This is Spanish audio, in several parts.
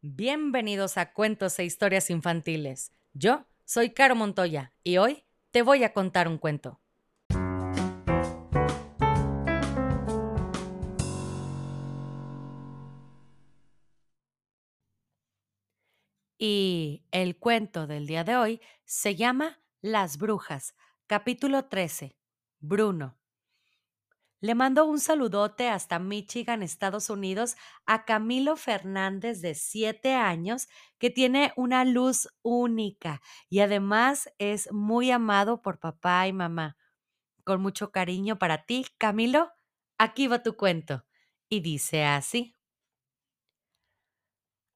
Bienvenidos a Cuentos e Historias Infantiles. Yo soy Caro Montoya y hoy te voy a contar un cuento. Y el cuento del día de hoy se llama Las Brujas, capítulo 13. Bruno. Le mando un saludote hasta Michigan, Estados Unidos, a Camilo Fernández de 7 años, que tiene una luz única y además es muy amado por papá y mamá. Con mucho cariño para ti, Camilo, aquí va tu cuento. Y dice así.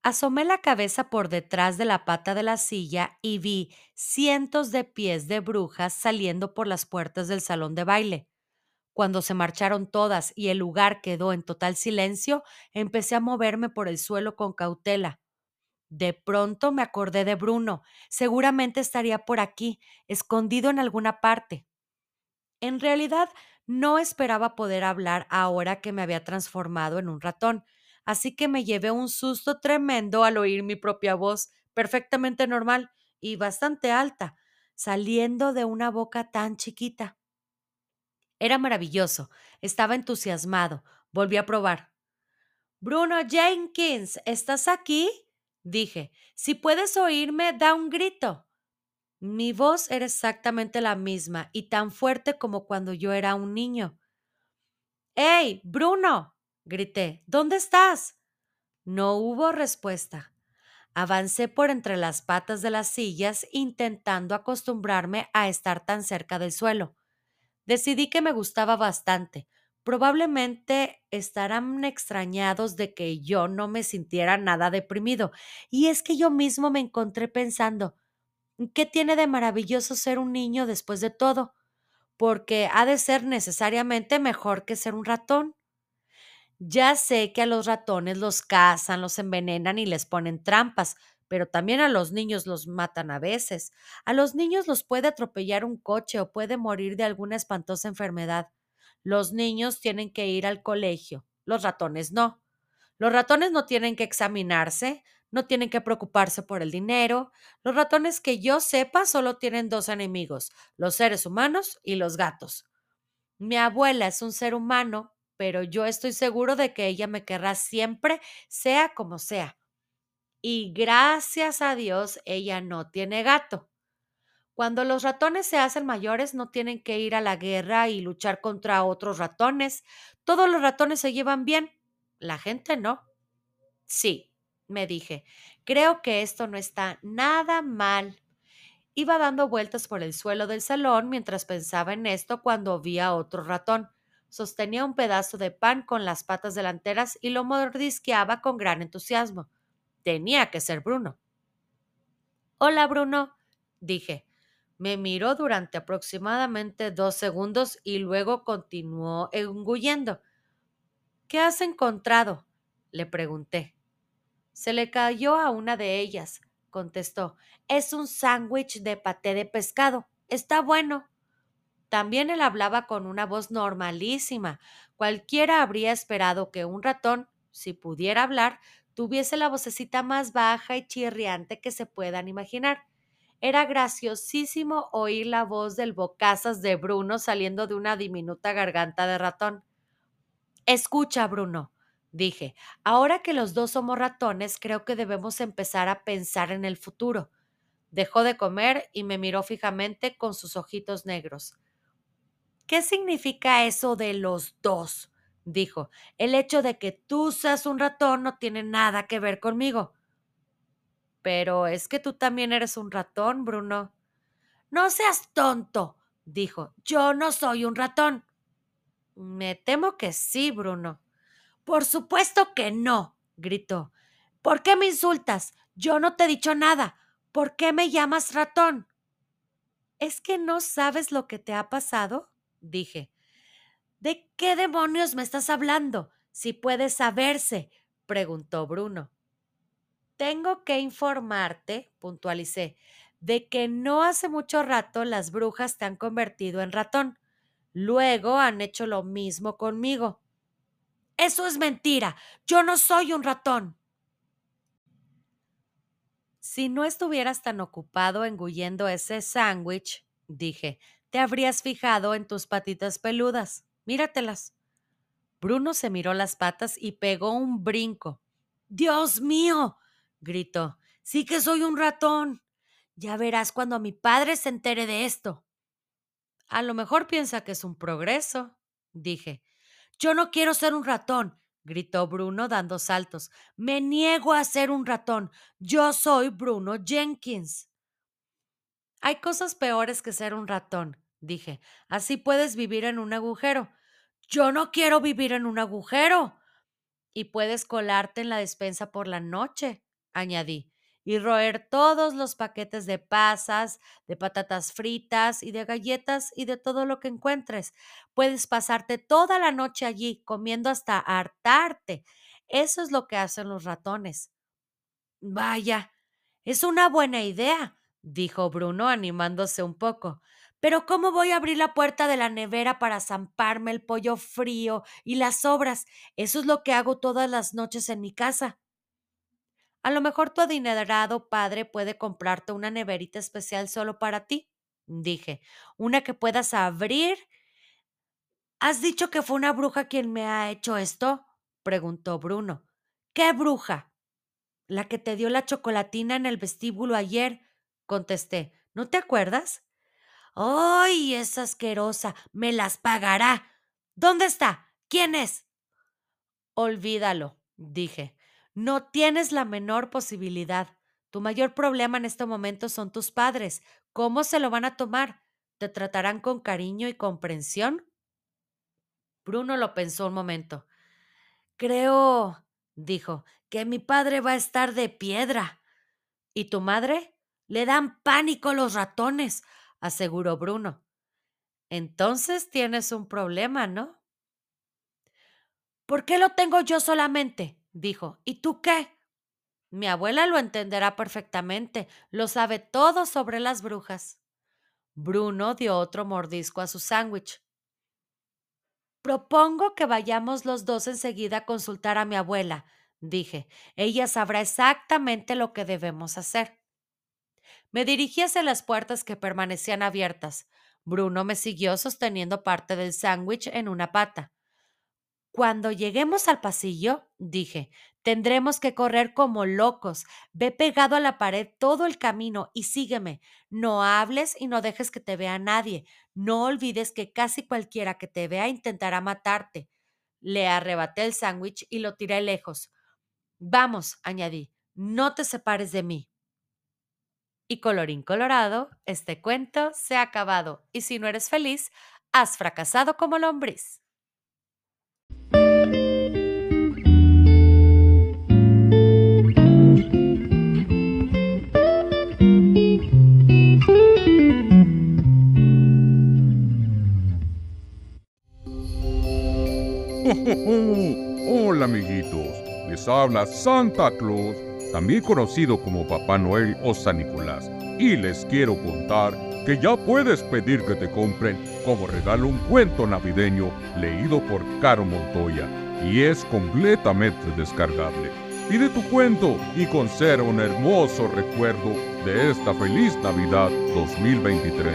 Asomé la cabeza por detrás de la pata de la silla y vi cientos de pies de brujas saliendo por las puertas del salón de baile. Cuando se marcharon todas y el lugar quedó en total silencio, empecé a moverme por el suelo con cautela. De pronto me acordé de Bruno. Seguramente estaría por aquí, escondido en alguna parte. En realidad, no esperaba poder hablar ahora que me había transformado en un ratón, así que me llevé un susto tremendo al oír mi propia voz, perfectamente normal y bastante alta, saliendo de una boca tan chiquita. Era maravilloso. Estaba entusiasmado. Volví a probar. Bruno Jenkins, ¿estás aquí? Dije. Si puedes oírme, da un grito. Mi voz era exactamente la misma y tan fuerte como cuando yo era un niño. ¡Hey, Bruno! grité. ¿Dónde estás? No hubo respuesta. Avancé por entre las patas de las sillas intentando acostumbrarme a estar tan cerca del suelo. Decidí que me gustaba bastante. Probablemente estarán extrañados de que yo no me sintiera nada deprimido. Y es que yo mismo me encontré pensando, ¿qué tiene de maravilloso ser un niño después de todo? Porque ha de ser necesariamente mejor que ser un ratón. Ya sé que a los ratones los cazan, los envenenan y les ponen trampas, pero también a los niños los matan a veces. A los niños los puede atropellar un coche o puede morir de alguna espantosa enfermedad. Los niños tienen que ir al colegio, los ratones no. Los ratones no tienen que examinarse, no tienen que preocuparse por el dinero. Los ratones que yo sepa solo tienen dos enemigos, los seres humanos y los gatos. Mi abuela es un ser humano, pero yo estoy seguro de que ella me querrá siempre, sea como sea y gracias a Dios ella no tiene gato. Cuando los ratones se hacen mayores no tienen que ir a la guerra y luchar contra otros ratones. Todos los ratones se llevan bien, la gente no. Sí, me dije, creo que esto no está nada mal. Iba dando vueltas por el suelo del salón mientras pensaba en esto cuando vi a otro ratón. Sostenía un pedazo de pan con las patas delanteras y lo mordisqueaba con gran entusiasmo. Tenía que ser Bruno. Hola, Bruno, dije. Me miró durante aproximadamente dos segundos y luego continuó engullendo. ¿Qué has encontrado? le pregunté. Se le cayó a una de ellas, contestó. Es un sándwich de paté de pescado. Está bueno. También él hablaba con una voz normalísima. Cualquiera habría esperado que un ratón, si pudiera hablar, tuviese la vocecita más baja y chirriante que se puedan imaginar. Era graciosísimo oír la voz del bocazas de Bruno saliendo de una diminuta garganta de ratón. Escucha, Bruno, dije, ahora que los dos somos ratones, creo que debemos empezar a pensar en el futuro. Dejó de comer y me miró fijamente con sus ojitos negros. ¿Qué significa eso de los dos? Dijo, el hecho de que tú seas un ratón no tiene nada que ver conmigo. Pero es que tú también eres un ratón, Bruno. No seas tonto, dijo, yo no soy un ratón. Me temo que sí, Bruno. Por supuesto que no, gritó. ¿Por qué me insultas? Yo no te he dicho nada. ¿Por qué me llamas ratón? ¿Es que no sabes lo que te ha pasado? dije. ¿De qué demonios me estás hablando? Si puede saberse, preguntó Bruno. Tengo que informarte, puntualicé, de que no hace mucho rato las brujas te han convertido en ratón. Luego han hecho lo mismo conmigo. Eso es mentira. Yo no soy un ratón. Si no estuvieras tan ocupado engullendo ese sándwich, dije, te habrías fijado en tus patitas peludas. Míratelas. Bruno se miró las patas y pegó un brinco. Dios mío. gritó. Sí que soy un ratón. Ya verás cuando mi padre se entere de esto. A lo mejor piensa que es un progreso, dije. Yo no quiero ser un ratón, gritó Bruno dando saltos. Me niego a ser un ratón. Yo soy Bruno Jenkins. Hay cosas peores que ser un ratón, dije. Así puedes vivir en un agujero. Yo no quiero vivir en un agujero. Y puedes colarte en la despensa por la noche, añadí y roer todos los paquetes de pasas, de patatas fritas y de galletas y de todo lo que encuentres. Puedes pasarte toda la noche allí comiendo hasta hartarte. Eso es lo que hacen los ratones. Vaya, es una buena idea, dijo Bruno animándose un poco. Pero ¿cómo voy a abrir la puerta de la nevera para zamparme el pollo frío y las sobras? Eso es lo que hago todas las noches en mi casa. A lo mejor tu adinerado padre puede comprarte una neverita especial solo para ti, dije, una que puedas abrir. ¿Has dicho que fue una bruja quien me ha hecho esto? preguntó Bruno. ¿Qué bruja? La que te dio la chocolatina en el vestíbulo ayer, contesté. ¿No te acuerdas? ¡Ay, es asquerosa! Me las pagará. ¿Dónde está? ¿Quién es? Olvídalo, dije. No tienes la menor posibilidad. Tu mayor problema en este momento son tus padres. ¿Cómo se lo van a tomar? ¿Te tratarán con cariño y comprensión? Bruno lo pensó un momento. Creo, dijo, que mi padre va a estar de piedra. ¿Y tu madre? Le dan pánico los ratones, aseguró Bruno. Entonces tienes un problema, ¿no? ¿Por qué lo tengo yo solamente? dijo. ¿Y tú qué? Mi abuela lo entenderá perfectamente, lo sabe todo sobre las brujas. Bruno dio otro mordisco a su sándwich. Propongo que vayamos los dos enseguida a consultar a mi abuela, dije. Ella sabrá exactamente lo que debemos hacer. Me dirigí hacia las puertas que permanecían abiertas. Bruno me siguió sosteniendo parte del sándwich en una pata. Cuando lleguemos al pasillo, dije, tendremos que correr como locos. Ve pegado a la pared todo el camino y sígueme. No hables y no dejes que te vea nadie. No olvides que casi cualquiera que te vea intentará matarte. Le arrebaté el sándwich y lo tiré lejos. Vamos, añadí, no te separes de mí. Y colorín colorado, este cuento se ha acabado. Y si no eres feliz, has fracasado como lombriz. Hola amiguitos, les habla Santa Claus, también conocido como Papá Noel o San Nicolás, y les quiero contar que ya puedes pedir que te compren como regalo un cuento navideño leído por Caro Montoya y es completamente descargable. Pide tu cuento y conserva un hermoso recuerdo de esta feliz Navidad 2023.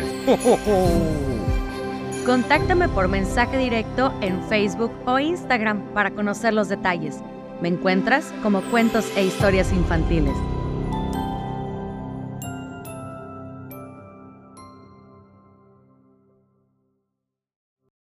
Contáctame por mensaje directo en Facebook o Instagram para conocer los detalles. Me encuentras como Cuentos e Historias Infantiles.